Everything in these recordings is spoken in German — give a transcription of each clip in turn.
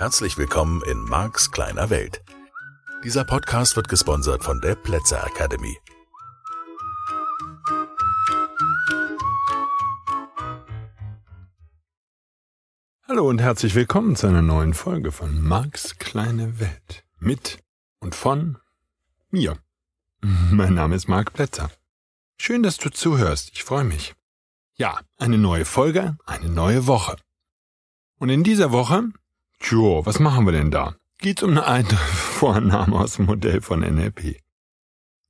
Herzlich willkommen in Marks kleiner Welt. Dieser Podcast wird gesponsert von der Plätzer Academy. Hallo und herzlich willkommen zu einer neuen Folge von Marks kleine Welt. Mit und von mir. Mein Name ist Marc Plätzer. Schön, dass du zuhörst. Ich freue mich. Ja, eine neue Folge, eine neue Woche. Und in dieser Woche, tjo, was machen wir denn da? Geht's um eine alte Vorannahme aus dem Modell von NLP.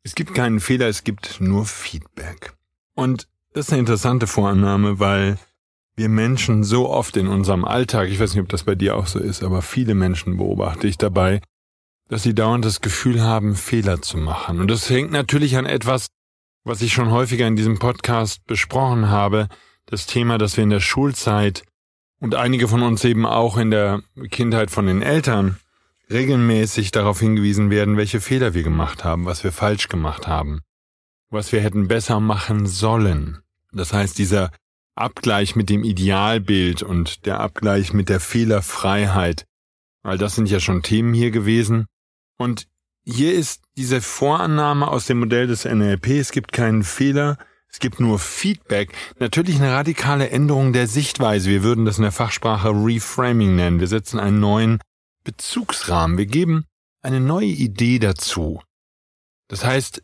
Es gibt keinen Fehler, es gibt nur Feedback. Und das ist eine interessante Vorannahme, weil wir Menschen so oft in unserem Alltag, ich weiß nicht, ob das bei dir auch so ist, aber viele Menschen beobachte ich dabei, dass sie dauernd das Gefühl haben, Fehler zu machen. Und das hängt natürlich an etwas, was ich schon häufiger in diesem Podcast besprochen habe, das Thema, dass wir in der Schulzeit und einige von uns eben auch in der Kindheit von den Eltern regelmäßig darauf hingewiesen werden, welche Fehler wir gemacht haben, was wir falsch gemacht haben, was wir hätten besser machen sollen. Das heißt, dieser Abgleich mit dem Idealbild und der Abgleich mit der Fehlerfreiheit, all das sind ja schon Themen hier gewesen. Und hier ist diese Vorannahme aus dem Modell des NLP, es gibt keinen Fehler, es gibt nur Feedback. Natürlich eine radikale Änderung der Sichtweise. Wir würden das in der Fachsprache Reframing nennen. Wir setzen einen neuen Bezugsrahmen. Wir geben eine neue Idee dazu. Das heißt,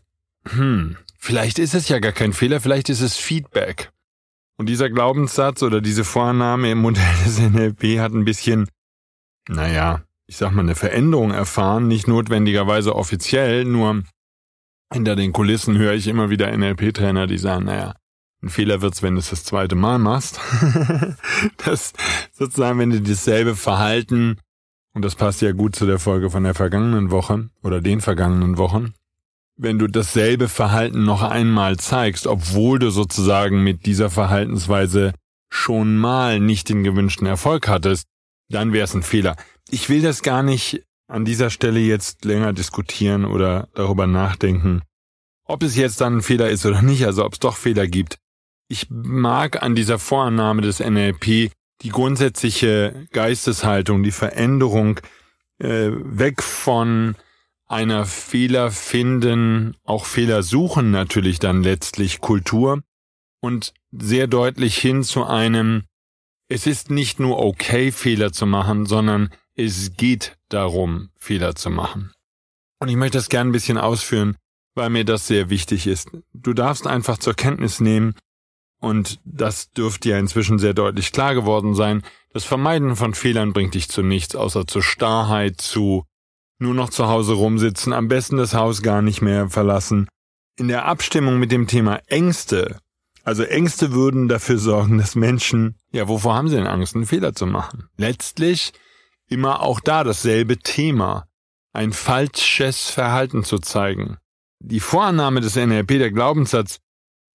hm, vielleicht ist es ja gar kein Fehler, vielleicht ist es Feedback. Und dieser Glaubenssatz oder diese Vorannahme im Modell des NLP hat ein bisschen, naja, ich sag mal, eine Veränderung erfahren, nicht notwendigerweise offiziell, nur hinter den Kulissen höre ich immer wieder NLP-Trainer, die sagen, naja, ein Fehler wird's, wenn du es das zweite Mal machst. das sozusagen, wenn du dasselbe Verhalten, und das passt ja gut zu der Folge von der vergangenen Woche oder den vergangenen Wochen, wenn du dasselbe Verhalten noch einmal zeigst, obwohl du sozusagen mit dieser Verhaltensweise schon mal nicht den gewünschten Erfolg hattest, dann wäre es ein Fehler. Ich will das gar nicht an dieser Stelle jetzt länger diskutieren oder darüber nachdenken, ob es jetzt dann ein Fehler ist oder nicht, also ob es doch Fehler gibt. Ich mag an dieser Vorannahme des NLP die grundsätzliche Geisteshaltung, die Veränderung äh, weg von einer Fehler finden, auch Fehler suchen natürlich dann letztlich Kultur und sehr deutlich hin zu einem, es ist nicht nur okay, Fehler zu machen, sondern es geht darum, Fehler zu machen. Und ich möchte das gerne ein bisschen ausführen, weil mir das sehr wichtig ist. Du darfst einfach zur Kenntnis nehmen, und das dürfte ja inzwischen sehr deutlich klar geworden sein, das Vermeiden von Fehlern bringt dich zu nichts, außer zur Starrheit, zu nur noch zu Hause rumsitzen, am besten das Haus gar nicht mehr verlassen. In der Abstimmung mit dem Thema Ängste, also Ängste würden dafür sorgen, dass Menschen, ja, wovor haben sie denn Angst, einen Fehler zu machen? Letztlich immer auch da dasselbe Thema, ein falsches Verhalten zu zeigen. Die Vorannahme des NLP, der Glaubenssatz,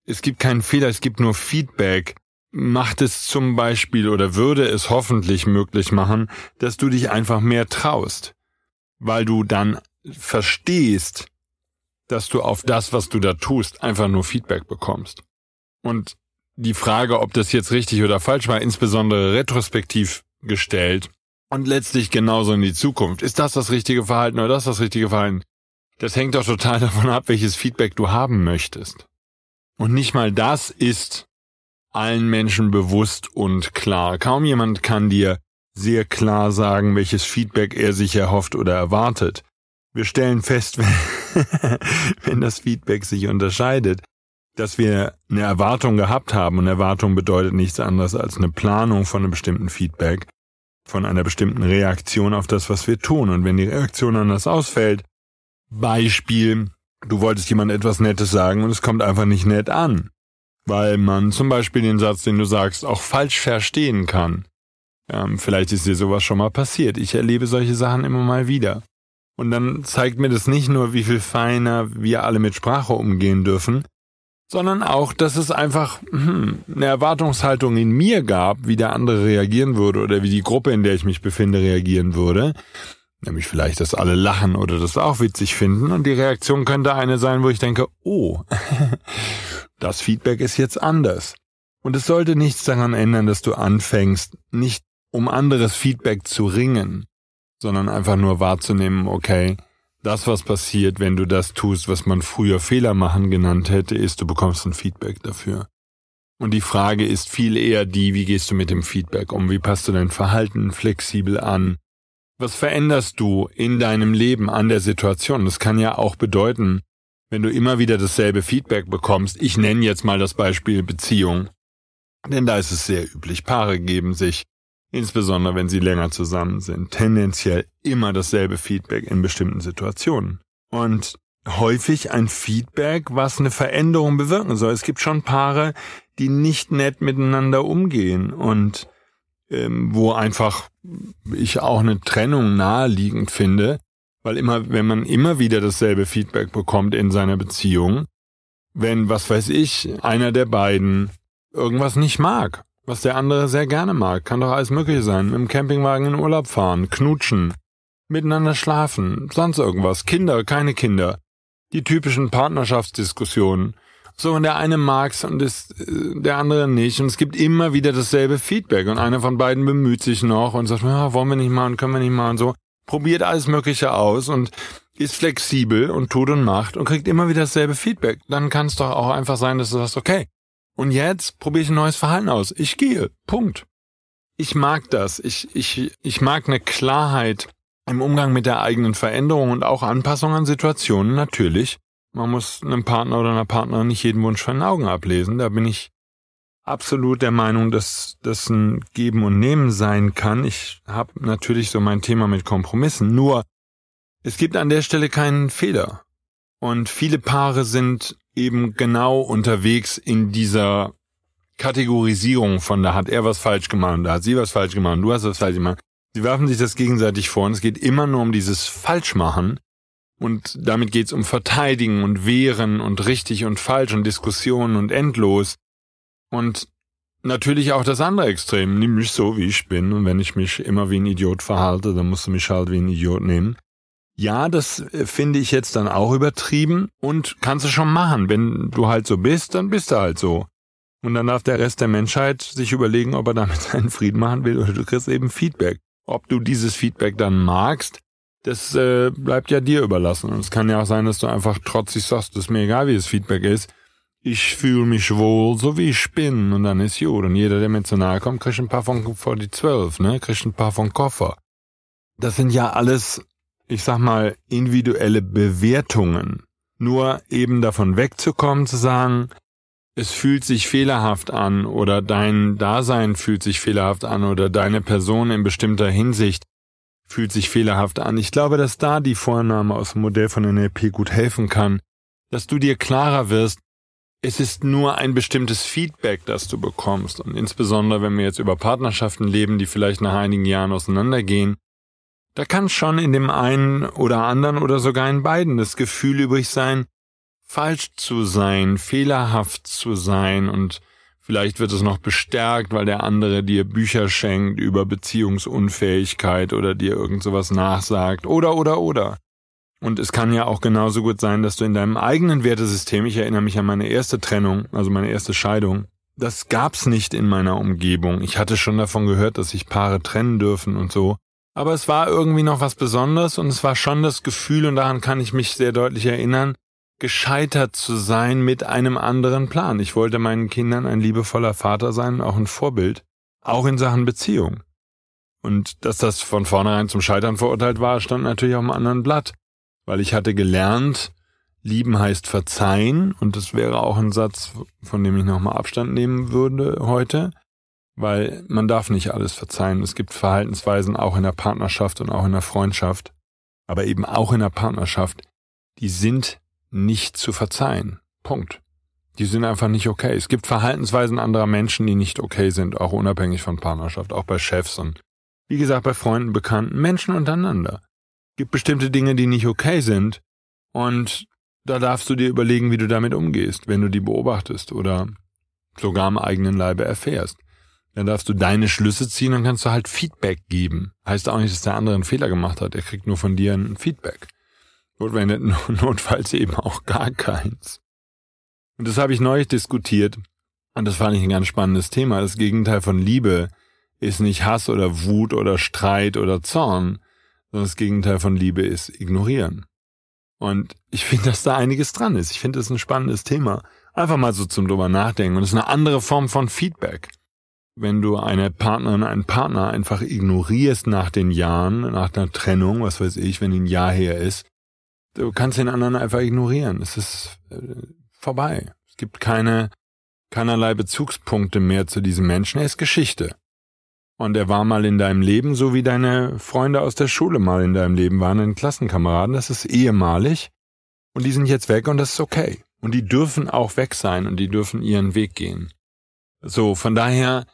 es gibt keinen Fehler, es gibt nur Feedback, macht es zum Beispiel oder würde es hoffentlich möglich machen, dass du dich einfach mehr traust, weil du dann verstehst, dass du auf das, was du da tust, einfach nur Feedback bekommst. Und die Frage, ob das jetzt richtig oder falsch war, insbesondere retrospektiv gestellt, und letztlich genauso in die Zukunft. Ist das das richtige Verhalten oder das das richtige Verhalten? Das hängt doch total davon ab, welches Feedback du haben möchtest. Und nicht mal das ist allen Menschen bewusst und klar. Kaum jemand kann dir sehr klar sagen, welches Feedback er sich erhofft oder erwartet. Wir stellen fest, wenn das Feedback sich unterscheidet, dass wir eine Erwartung gehabt haben und Erwartung bedeutet nichts anderes als eine Planung von einem bestimmten Feedback von einer bestimmten Reaktion auf das, was wir tun. Und wenn die Reaktion anders ausfällt, Beispiel, du wolltest jemand etwas Nettes sagen und es kommt einfach nicht nett an, weil man zum Beispiel den Satz, den du sagst, auch falsch verstehen kann. Ähm, vielleicht ist dir sowas schon mal passiert. Ich erlebe solche Sachen immer mal wieder. Und dann zeigt mir das nicht nur, wie viel feiner wir alle mit Sprache umgehen dürfen, sondern auch, dass es einfach hm, eine Erwartungshaltung in mir gab, wie der andere reagieren würde oder wie die Gruppe, in der ich mich befinde, reagieren würde. Nämlich vielleicht, dass alle lachen oder das auch witzig finden. Und die Reaktion könnte eine sein, wo ich denke, oh, das Feedback ist jetzt anders. Und es sollte nichts daran ändern, dass du anfängst, nicht um anderes Feedback zu ringen, sondern einfach nur wahrzunehmen, okay, das, was passiert, wenn du das tust, was man früher Fehler machen genannt hätte, ist, du bekommst ein Feedback dafür. Und die Frage ist viel eher die, wie gehst du mit dem Feedback um? Wie passt du dein Verhalten flexibel an? Was veränderst du in deinem Leben an der Situation? Das kann ja auch bedeuten, wenn du immer wieder dasselbe Feedback bekommst. Ich nenne jetzt mal das Beispiel Beziehung. Denn da ist es sehr üblich. Paare geben sich insbesondere wenn sie länger zusammen sind, tendenziell immer dasselbe Feedback in bestimmten Situationen. Und häufig ein Feedback, was eine Veränderung bewirken soll. Es gibt schon Paare, die nicht nett miteinander umgehen und ähm, wo einfach ich auch eine Trennung naheliegend finde, weil immer, wenn man immer wieder dasselbe Feedback bekommt in seiner Beziehung, wenn, was weiß ich, einer der beiden irgendwas nicht mag was der andere sehr gerne mag, kann doch alles mögliche sein. Dem Campingwagen in Urlaub fahren, knutschen, miteinander schlafen, sonst irgendwas. Kinder, keine Kinder. Die typischen Partnerschaftsdiskussionen. So, und der eine mag's und ist, äh, der andere nicht. Und es gibt immer wieder dasselbe Feedback. Und einer von beiden bemüht sich noch und sagt, ja, wollen wir nicht mal und können wir nicht mal und so. Probiert alles Mögliche aus und ist flexibel und tut und macht und kriegt immer wieder dasselbe Feedback. Dann kann es doch auch einfach sein, dass du sagst, okay, und jetzt probiere ich ein neues Verhalten aus. Ich gehe. Punkt. Ich mag das. Ich, ich, ich mag eine Klarheit im Umgang mit der eigenen Veränderung und auch Anpassung an Situationen, natürlich. Man muss einem Partner oder einer Partnerin nicht jeden Wunsch von den Augen ablesen. Da bin ich absolut der Meinung, dass das ein Geben und Nehmen sein kann. Ich habe natürlich so mein Thema mit Kompromissen. Nur, es gibt an der Stelle keinen Fehler. Und viele Paare sind eben genau unterwegs in dieser Kategorisierung von da hat er was falsch gemacht da hat sie was falsch gemacht du hast was falsch gemacht. Sie werfen sich das gegenseitig vor und es geht immer nur um dieses Falschmachen und damit geht's um Verteidigen und Wehren und richtig und falsch und Diskussionen und endlos. Und natürlich auch das andere Extrem, nimm mich so, wie ich bin und wenn ich mich immer wie ein Idiot verhalte, dann musst du mich halt wie ein Idiot nehmen. Ja, das äh, finde ich jetzt dann auch übertrieben und kannst du schon machen. Wenn du halt so bist, dann bist du halt so. Und dann darf der Rest der Menschheit sich überlegen, ob er damit seinen Frieden machen will oder du kriegst eben Feedback. Ob du dieses Feedback dann magst, das äh, bleibt ja dir überlassen. Und es kann ja auch sein, dass du einfach trotzig sagst, das ist mir egal, wie das Feedback ist. Ich fühle mich wohl, so wie ich bin, und dann ist gut. Und jeder, der mir zu nahe kommt, kriegt ein paar von vor die zwölf, ne? Kriegt ein paar von Koffer. Das sind ja alles ich sag mal, individuelle Bewertungen. Nur eben davon wegzukommen, zu sagen, es fühlt sich fehlerhaft an oder dein Dasein fühlt sich fehlerhaft an oder deine Person in bestimmter Hinsicht fühlt sich fehlerhaft an. Ich glaube, dass da die Vornahme aus dem Modell von NLP gut helfen kann, dass du dir klarer wirst, es ist nur ein bestimmtes Feedback, das du bekommst. Und insbesondere, wenn wir jetzt über Partnerschaften leben, die vielleicht nach einigen Jahren auseinandergehen, da kann schon in dem einen oder anderen oder sogar in beiden das Gefühl übrig sein, falsch zu sein, fehlerhaft zu sein und vielleicht wird es noch bestärkt, weil der andere dir Bücher schenkt über Beziehungsunfähigkeit oder dir irgend sowas nachsagt oder oder oder. Und es kann ja auch genauso gut sein, dass du in deinem eigenen Wertesystem, ich erinnere mich an meine erste Trennung, also meine erste Scheidung, das gab's nicht in meiner Umgebung. Ich hatte schon davon gehört, dass sich Paare trennen dürfen und so. Aber es war irgendwie noch was Besonderes und es war schon das Gefühl, und daran kann ich mich sehr deutlich erinnern, gescheitert zu sein mit einem anderen Plan. Ich wollte meinen Kindern ein liebevoller Vater sein, auch ein Vorbild, auch in Sachen Beziehung. Und dass das von vornherein zum Scheitern verurteilt war, stand natürlich auf einem anderen Blatt, weil ich hatte gelernt, lieben heißt verzeihen, und das wäre auch ein Satz, von dem ich nochmal Abstand nehmen würde heute weil man darf nicht alles verzeihen. Es gibt Verhaltensweisen auch in der Partnerschaft und auch in der Freundschaft, aber eben auch in der Partnerschaft, die sind nicht zu verzeihen. Punkt. Die sind einfach nicht okay. Es gibt Verhaltensweisen anderer Menschen, die nicht okay sind, auch unabhängig von Partnerschaft, auch bei Chefs und wie gesagt bei Freunden, Bekannten, Menschen untereinander. Es gibt bestimmte Dinge, die nicht okay sind und da darfst du dir überlegen, wie du damit umgehst, wenn du die beobachtest oder sogar am eigenen Leibe erfährst. Dann darfst du deine Schlüsse ziehen und kannst du halt Feedback geben. Heißt auch nicht, dass der andere einen Fehler gemacht hat. Er kriegt nur von dir ein Feedback. Notfalls eben auch gar keins. Und das habe ich neulich diskutiert. Und das fand ich ein ganz spannendes Thema. Das Gegenteil von Liebe ist nicht Hass oder Wut oder Streit oder Zorn, sondern das Gegenteil von Liebe ist ignorieren. Und ich finde, dass da einiges dran ist. Ich finde, das ist ein spannendes Thema. Einfach mal so zum drüber nachdenken. Und es ist eine andere Form von Feedback. Wenn du eine Partnerin, einen Partner einfach ignorierst nach den Jahren, nach einer Trennung, was weiß ich, wenn ein Jahr her ist, du kannst den anderen einfach ignorieren. Es ist äh, vorbei. Es gibt keine, keinerlei Bezugspunkte mehr zu diesem Menschen. Er ist Geschichte. Und er war mal in deinem Leben, so wie deine Freunde aus der Schule mal in deinem Leben waren, deine Klassenkameraden. Das ist ehemalig. Und die sind jetzt weg und das ist okay. Und die dürfen auch weg sein und die dürfen ihren Weg gehen. So, von daher,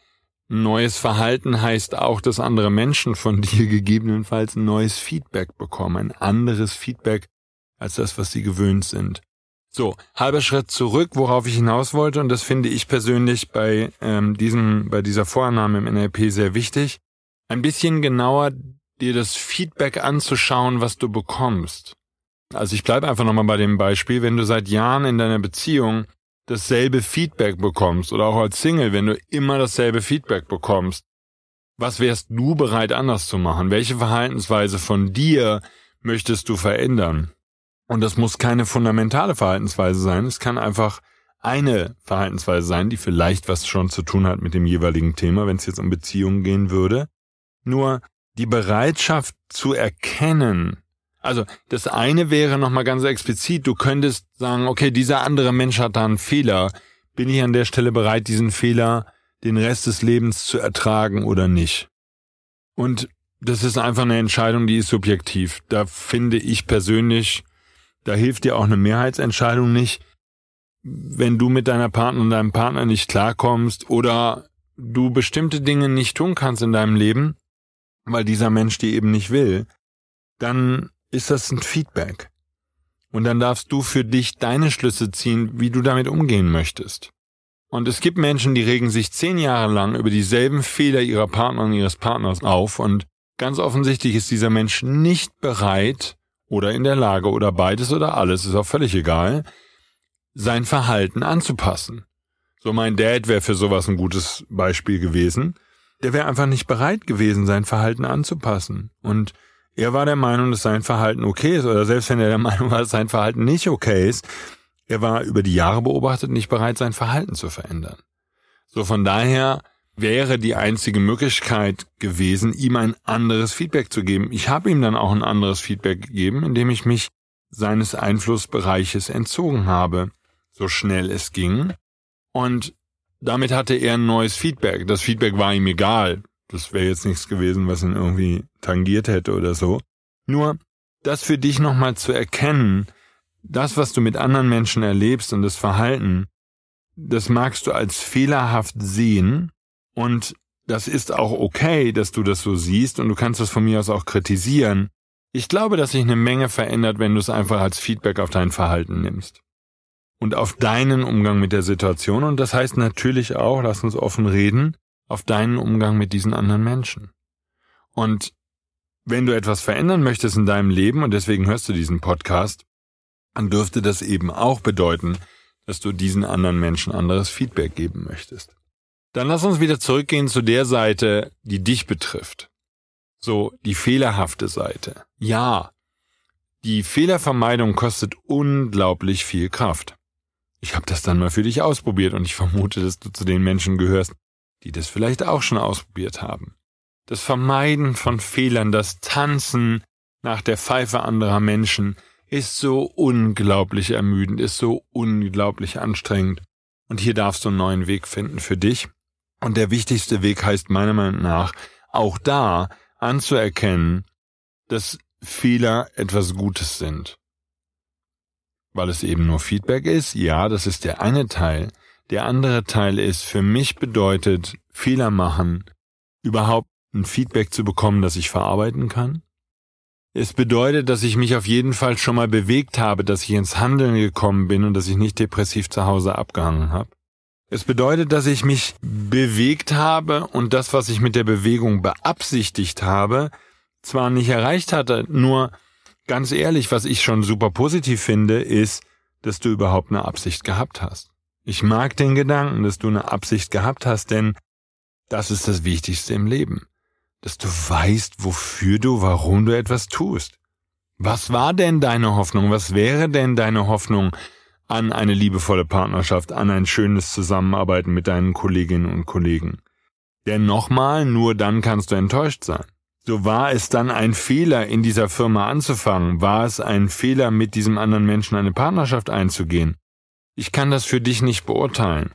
neues Verhalten heißt auch, dass andere Menschen von dir gegebenenfalls ein neues Feedback bekommen, ein anderes Feedback als das, was sie gewöhnt sind. So, halber Schritt zurück, worauf ich hinaus wollte, und das finde ich persönlich bei ähm, diesem, bei dieser Vorannahme im NLP sehr wichtig, ein bisschen genauer dir das Feedback anzuschauen, was du bekommst. Also ich bleibe einfach nochmal bei dem Beispiel, wenn du seit Jahren in deiner Beziehung dasselbe Feedback bekommst oder auch als Single, wenn du immer dasselbe Feedback bekommst, was wärst du bereit anders zu machen? Welche Verhaltensweise von dir möchtest du verändern? Und das muss keine fundamentale Verhaltensweise sein. Es kann einfach eine Verhaltensweise sein, die vielleicht was schon zu tun hat mit dem jeweiligen Thema, wenn es jetzt um Beziehungen gehen würde. Nur die Bereitschaft zu erkennen, also das eine wäre nochmal ganz explizit, du könntest sagen, okay, dieser andere Mensch hat da einen Fehler. Bin ich an der Stelle bereit, diesen Fehler den Rest des Lebens zu ertragen oder nicht? Und das ist einfach eine Entscheidung, die ist subjektiv. Da finde ich persönlich, da hilft dir auch eine Mehrheitsentscheidung nicht, wenn du mit deiner Partnerin, deinem Partner nicht klarkommst oder du bestimmte Dinge nicht tun kannst in deinem Leben, weil dieser Mensch die eben nicht will, dann ist das ein Feedback. Und dann darfst du für dich deine Schlüsse ziehen, wie du damit umgehen möchtest. Und es gibt Menschen, die regen sich zehn Jahre lang über dieselben Fehler ihrer Partnerin, ihres Partners auf und ganz offensichtlich ist dieser Mensch nicht bereit, oder in der Lage oder beides oder alles, ist auch völlig egal, sein Verhalten anzupassen. So mein Dad wäre für sowas ein gutes Beispiel gewesen. Der wäre einfach nicht bereit gewesen, sein Verhalten anzupassen. Und er war der Meinung, dass sein Verhalten okay ist, oder selbst wenn er der Meinung war, dass sein Verhalten nicht okay ist, er war über die Jahre beobachtet nicht bereit, sein Verhalten zu verändern. So von daher wäre die einzige Möglichkeit gewesen, ihm ein anderes Feedback zu geben. Ich habe ihm dann auch ein anderes Feedback gegeben, indem ich mich seines Einflussbereiches entzogen habe, so schnell es ging. Und damit hatte er ein neues Feedback. Das Feedback war ihm egal. Das wäre jetzt nichts gewesen, was ihn irgendwie tangiert hätte oder so. Nur, das für dich nochmal zu erkennen, das, was du mit anderen Menschen erlebst und das Verhalten, das magst du als fehlerhaft sehen und das ist auch okay, dass du das so siehst und du kannst das von mir aus auch kritisieren. Ich glaube, dass sich eine Menge verändert, wenn du es einfach als Feedback auf dein Verhalten nimmst. Und auf deinen Umgang mit der Situation. Und das heißt natürlich auch, lass uns offen reden, auf deinen Umgang mit diesen anderen Menschen. Und wenn du etwas verändern möchtest in deinem Leben, und deswegen hörst du diesen Podcast, dann dürfte das eben auch bedeuten, dass du diesen anderen Menschen anderes Feedback geben möchtest. Dann lass uns wieder zurückgehen zu der Seite, die dich betrifft. So, die fehlerhafte Seite. Ja, die Fehlervermeidung kostet unglaublich viel Kraft. Ich habe das dann mal für dich ausprobiert und ich vermute, dass du zu den Menschen gehörst, die das vielleicht auch schon ausprobiert haben. Das Vermeiden von Fehlern, das Tanzen nach der Pfeife anderer Menschen ist so unglaublich ermüdend, ist so unglaublich anstrengend. Und hier darfst du einen neuen Weg finden für dich und der wichtigste Weg heißt meiner Meinung nach, auch da anzuerkennen, dass Fehler etwas Gutes sind. Weil es eben nur Feedback ist, ja, das ist der eine Teil. Der andere Teil ist, für mich bedeutet Fehler machen, überhaupt ein Feedback zu bekommen, das ich verarbeiten kann. Es bedeutet, dass ich mich auf jeden Fall schon mal bewegt habe, dass ich ins Handeln gekommen bin und dass ich nicht depressiv zu Hause abgehangen habe. Es bedeutet, dass ich mich bewegt habe und das, was ich mit der Bewegung beabsichtigt habe, zwar nicht erreicht hatte, nur ganz ehrlich, was ich schon super positiv finde, ist, dass du überhaupt eine Absicht gehabt hast. Ich mag den Gedanken, dass du eine Absicht gehabt hast, denn das ist das Wichtigste im Leben. dass du weißt, wofür du, warum du etwas tust. Was war denn deine Hoffnung? Was wäre denn deine Hoffnung an eine liebevolle Partnerschaft, an ein schönes Zusammenarbeiten mit deinen Kolleginnen und Kollegen? Denn nochmal, nur dann kannst du enttäuscht sein. So war es dann ein Fehler, in dieser Firma anzufangen? War es ein Fehler, mit diesem anderen Menschen eine Partnerschaft einzugehen? Ich kann das für dich nicht beurteilen.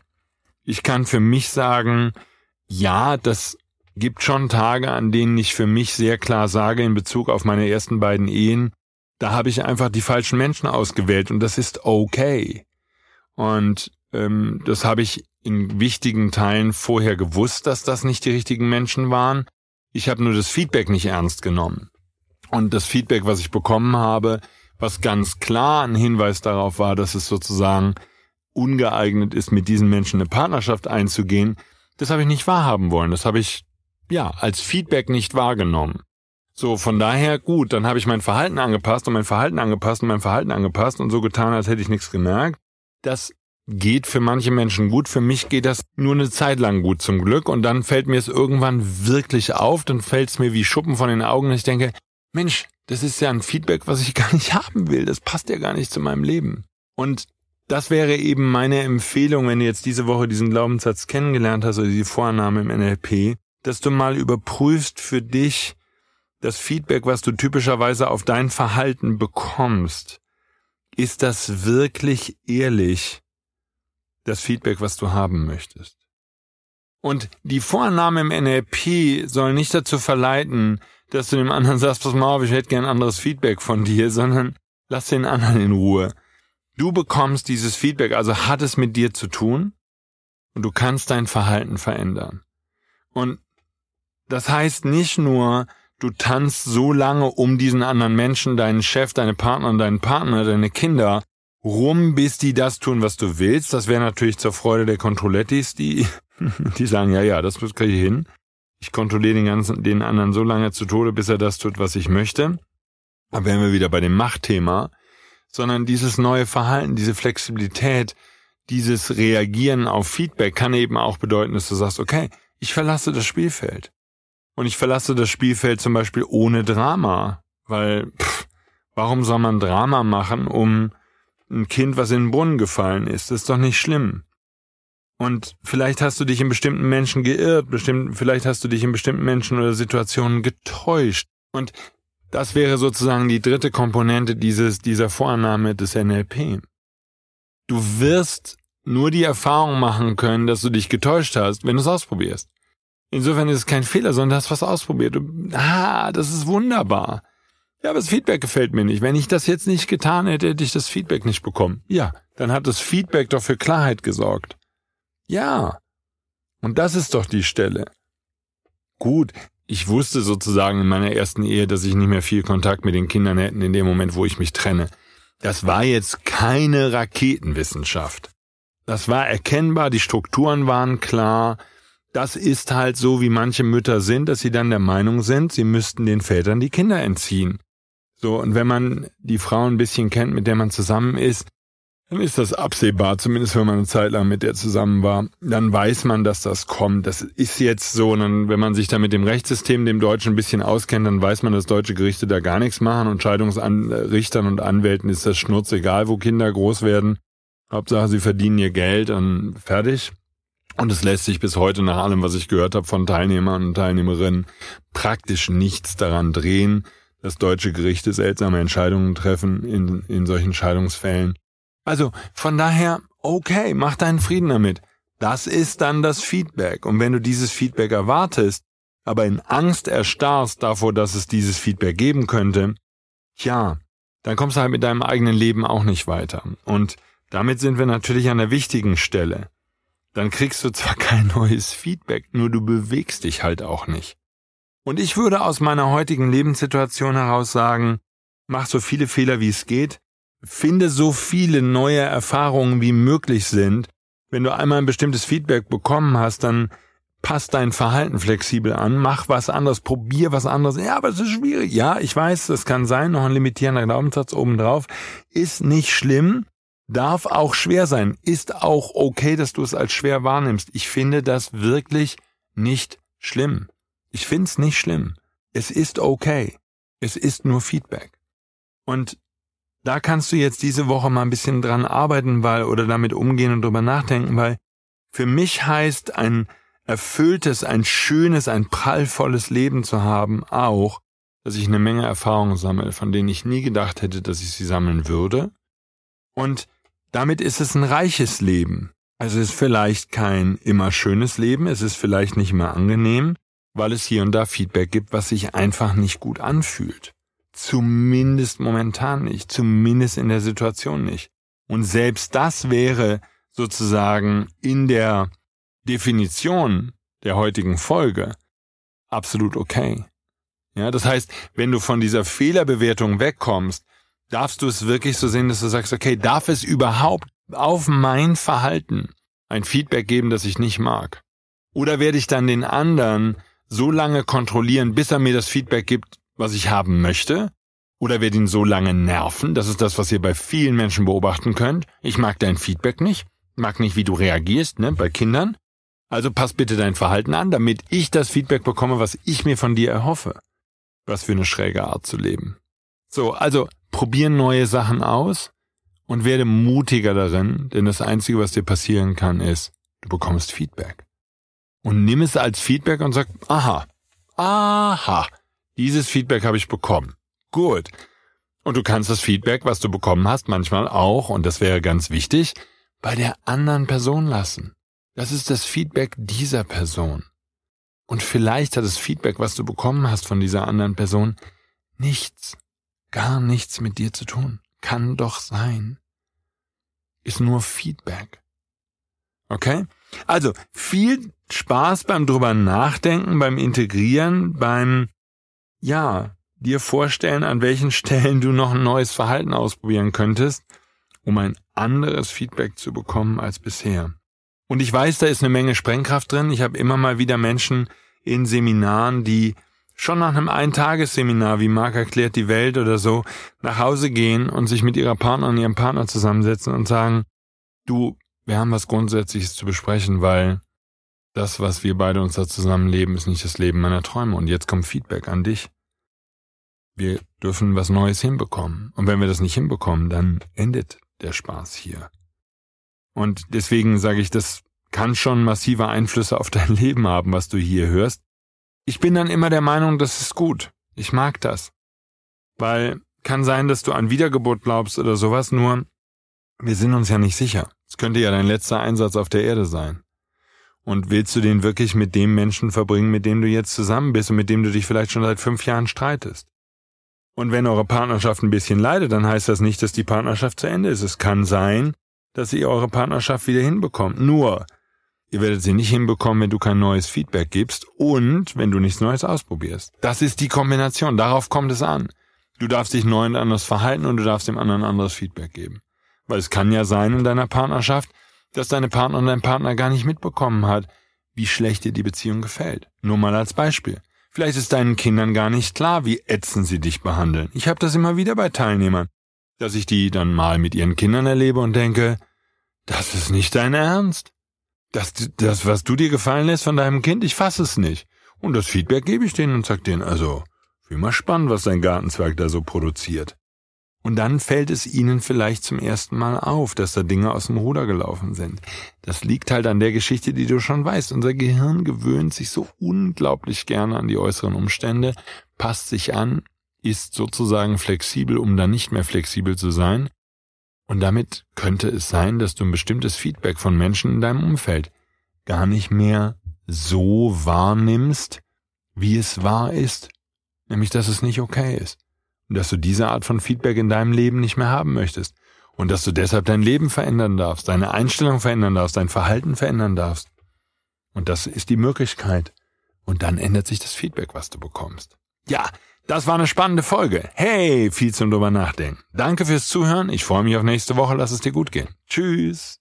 Ich kann für mich sagen, ja, das gibt schon Tage, an denen ich für mich sehr klar sage in Bezug auf meine ersten beiden Ehen, da habe ich einfach die falschen Menschen ausgewählt und das ist okay. Und ähm, das habe ich in wichtigen Teilen vorher gewusst, dass das nicht die richtigen Menschen waren. Ich habe nur das Feedback nicht ernst genommen. Und das Feedback, was ich bekommen habe, was ganz klar ein Hinweis darauf war, dass es sozusagen ungeeignet ist, mit diesen Menschen eine Partnerschaft einzugehen, das habe ich nicht wahrhaben wollen. Das habe ich, ja, als Feedback nicht wahrgenommen. So, von daher gut, dann habe ich mein Verhalten angepasst und mein Verhalten angepasst und mein Verhalten angepasst und so getan, als hätte ich nichts gemerkt. Das geht für manche Menschen gut, für mich geht das nur eine Zeit lang gut zum Glück und dann fällt mir es irgendwann wirklich auf, dann fällt es mir wie Schuppen von den Augen und ich denke, Mensch, das ist ja ein Feedback, was ich gar nicht haben will, das passt ja gar nicht zu meinem Leben. Und das wäre eben meine Empfehlung, wenn du jetzt diese Woche diesen Glaubenssatz kennengelernt hast oder die Vorname im NLP, dass du mal überprüfst für dich das Feedback, was du typischerweise auf dein Verhalten bekommst. Ist das wirklich ehrlich das Feedback, was du haben möchtest? Und die Vorannahme im NLP soll nicht dazu verleiten, dass du dem anderen sagst, pass mal auf, ich hätte gern anderes Feedback von dir, sondern lass den anderen in Ruhe. Du bekommst dieses Feedback, also hat es mit dir zu tun und du kannst dein Verhalten verändern. Und das heißt nicht nur, du tanzt so lange um diesen anderen Menschen, deinen Chef, deine Partner, deinen Partner, deine Kinder rum, bis die das tun, was du willst. Das wäre natürlich zur Freude der Controlettis, die, die sagen, ja, ja, das kriege ich hin. Ich kontrolliere den ganzen, den anderen so lange zu Tode, bis er das tut, was ich möchte. Da wären wir wieder bei dem Machtthema sondern dieses neue Verhalten, diese Flexibilität, dieses Reagieren auf Feedback kann eben auch bedeuten, dass du sagst, okay, ich verlasse das Spielfeld. Und ich verlasse das Spielfeld zum Beispiel ohne Drama, weil pff, warum soll man Drama machen, um ein Kind, was in den Brunnen gefallen ist? Das ist doch nicht schlimm. Und vielleicht hast du dich in bestimmten Menschen geirrt, bestimmt, vielleicht hast du dich in bestimmten Menschen oder Situationen getäuscht. Und das wäre sozusagen die dritte Komponente dieses, dieser Vorannahme des NLP. Du wirst nur die Erfahrung machen können, dass du dich getäuscht hast, wenn du es ausprobierst. Insofern ist es kein Fehler, sondern du hast was ausprobiert. Du, ah, das ist wunderbar. Ja, aber das Feedback gefällt mir nicht. Wenn ich das jetzt nicht getan hätte, hätte ich das Feedback nicht bekommen. Ja, dann hat das Feedback doch für Klarheit gesorgt. Ja. Und das ist doch die Stelle. Gut, ich wusste sozusagen in meiner ersten Ehe, dass ich nicht mehr viel Kontakt mit den Kindern hätten in dem Moment, wo ich mich trenne. Das war jetzt keine Raketenwissenschaft. Das war erkennbar, die Strukturen waren klar. Das ist halt so, wie manche Mütter sind, dass sie dann der Meinung sind, sie müssten den Vätern die Kinder entziehen. So, und wenn man die Frau ein bisschen kennt, mit der man zusammen ist, dann ist das absehbar, zumindest wenn man eine Zeit lang mit der zusammen war. Dann weiß man, dass das kommt. Das ist jetzt so. Und wenn man sich da mit dem Rechtssystem, dem Deutschen ein bisschen auskennt, dann weiß man, dass deutsche Gerichte da gar nichts machen. Und Scheidungsrichtern und Anwälten ist das Schnurz egal, wo Kinder groß werden. Hauptsache, sie verdienen ihr Geld und fertig. Und es lässt sich bis heute nach allem, was ich gehört habe von Teilnehmern und Teilnehmerinnen, praktisch nichts daran drehen, dass deutsche Gerichte seltsame Entscheidungen treffen in, in solchen Scheidungsfällen. Also von daher, okay, mach deinen Frieden damit. Das ist dann das Feedback. Und wenn du dieses Feedback erwartest, aber in Angst erstarrst davor, dass es dieses Feedback geben könnte, ja, dann kommst du halt mit deinem eigenen Leben auch nicht weiter. Und damit sind wir natürlich an der wichtigen Stelle. Dann kriegst du zwar kein neues Feedback, nur du bewegst dich halt auch nicht. Und ich würde aus meiner heutigen Lebenssituation heraus sagen, mach so viele Fehler wie es geht, Finde so viele neue Erfahrungen wie möglich sind. Wenn du einmal ein bestimmtes Feedback bekommen hast, dann passt dein Verhalten flexibel an, mach was anderes, probier was anderes. Ja, aber es ist schwierig. Ja, ich weiß, das kann sein, noch ein limitierender Glaubenssatz obendrauf. Ist nicht schlimm, darf auch schwer sein, ist auch okay, dass du es als schwer wahrnimmst. Ich finde das wirklich nicht schlimm. Ich find's nicht schlimm. Es ist okay. Es ist nur Feedback. Und da kannst du jetzt diese Woche mal ein bisschen dran arbeiten, weil, oder damit umgehen und drüber nachdenken, weil für mich heißt ein erfülltes, ein schönes, ein prallvolles Leben zu haben auch, dass ich eine Menge Erfahrungen sammle, von denen ich nie gedacht hätte, dass ich sie sammeln würde. Und damit ist es ein reiches Leben. Also es ist vielleicht kein immer schönes Leben, es ist vielleicht nicht immer angenehm, weil es hier und da Feedback gibt, was sich einfach nicht gut anfühlt. Zumindest momentan nicht, zumindest in der Situation nicht. Und selbst das wäre sozusagen in der Definition der heutigen Folge absolut okay. Ja, das heißt, wenn du von dieser Fehlerbewertung wegkommst, darfst du es wirklich so sehen, dass du sagst, okay, darf es überhaupt auf mein Verhalten ein Feedback geben, das ich nicht mag? Oder werde ich dann den anderen so lange kontrollieren, bis er mir das Feedback gibt, was ich haben möchte? Oder werde ihn so lange nerven? Das ist das, was ihr bei vielen Menschen beobachten könnt. Ich mag dein Feedback nicht, mag nicht, wie du reagierst, ne, bei Kindern. Also pass bitte dein Verhalten an, damit ich das Feedback bekomme, was ich mir von dir erhoffe. Was für eine schräge Art zu leben. So, also probier neue Sachen aus und werde mutiger darin, denn das Einzige, was dir passieren kann, ist, du bekommst Feedback und nimm es als Feedback und sag, aha, aha, dieses Feedback habe ich bekommen. Gut. Und du kannst das Feedback, was du bekommen hast, manchmal auch, und das wäre ganz wichtig, bei der anderen Person lassen. Das ist das Feedback dieser Person. Und vielleicht hat das Feedback, was du bekommen hast von dieser anderen Person, nichts, gar nichts mit dir zu tun. Kann doch sein. Ist nur Feedback. Okay? Also viel Spaß beim drüber nachdenken, beim Integrieren, beim, ja, dir vorstellen, an welchen Stellen du noch ein neues Verhalten ausprobieren könntest, um ein anderes Feedback zu bekommen als bisher. Und ich weiß, da ist eine Menge Sprengkraft drin. Ich habe immer mal wieder Menschen in Seminaren, die schon nach einem Eintagesseminar, wie Marc erklärt die Welt oder so, nach Hause gehen und sich mit ihrer Partnerin, ihrem Partner zusammensetzen und sagen, du, wir haben was Grundsätzliches zu besprechen, weil das, was wir beide uns da zusammenleben, ist nicht das Leben meiner Träume. Und jetzt kommt Feedback an dich. Wir dürfen was Neues hinbekommen. Und wenn wir das nicht hinbekommen, dann endet der Spaß hier. Und deswegen sage ich, das kann schon massive Einflüsse auf dein Leben haben, was du hier hörst. Ich bin dann immer der Meinung, das ist gut. Ich mag das. Weil kann sein, dass du an Wiedergeburt glaubst oder sowas, nur wir sind uns ja nicht sicher. Es könnte ja dein letzter Einsatz auf der Erde sein. Und willst du den wirklich mit dem Menschen verbringen, mit dem du jetzt zusammen bist und mit dem du dich vielleicht schon seit fünf Jahren streitest? Und wenn eure Partnerschaft ein bisschen leidet, dann heißt das nicht, dass die Partnerschaft zu Ende ist. Es kann sein, dass ihr eure Partnerschaft wieder hinbekommt. Nur, ihr werdet sie nicht hinbekommen, wenn du kein neues Feedback gibst und wenn du nichts Neues ausprobierst. Das ist die Kombination. Darauf kommt es an. Du darfst dich neu und anders verhalten und du darfst dem anderen anderes Feedback geben. Weil es kann ja sein in deiner Partnerschaft, dass deine Partnerin dein Partner gar nicht mitbekommen hat, wie schlecht dir die Beziehung gefällt. Nur mal als Beispiel. Vielleicht ist deinen Kindern gar nicht klar, wie ätzend sie dich behandeln. Ich habe das immer wieder bei Teilnehmern, dass ich die dann mal mit ihren Kindern erlebe und denke, das ist nicht dein Ernst. Das, das, was du dir gefallen lässt von deinem Kind, ich fasse es nicht. Und das Feedback gebe ich denen und sag denen, also, wie mal spannend, was dein Gartenzwerg da so produziert. Und dann fällt es ihnen vielleicht zum ersten Mal auf, dass da Dinge aus dem Ruder gelaufen sind. Das liegt halt an der Geschichte, die du schon weißt. Unser Gehirn gewöhnt sich so unglaublich gerne an die äußeren Umstände, passt sich an, ist sozusagen flexibel, um dann nicht mehr flexibel zu sein. Und damit könnte es sein, dass du ein bestimmtes Feedback von Menschen in deinem Umfeld gar nicht mehr so wahrnimmst, wie es wahr ist. Nämlich, dass es nicht okay ist dass du diese Art von Feedback in deinem Leben nicht mehr haben möchtest und dass du deshalb dein Leben verändern darfst, deine Einstellung verändern darfst, dein Verhalten verändern darfst. Und das ist die Möglichkeit. Und dann ändert sich das Feedback, was du bekommst. Ja, das war eine spannende Folge. Hey, viel zum drüber nachdenken. Danke fürs Zuhören. Ich freue mich auf nächste Woche. Lass es dir gut gehen. Tschüss.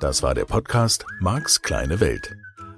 Das war der Podcast Marks kleine Welt.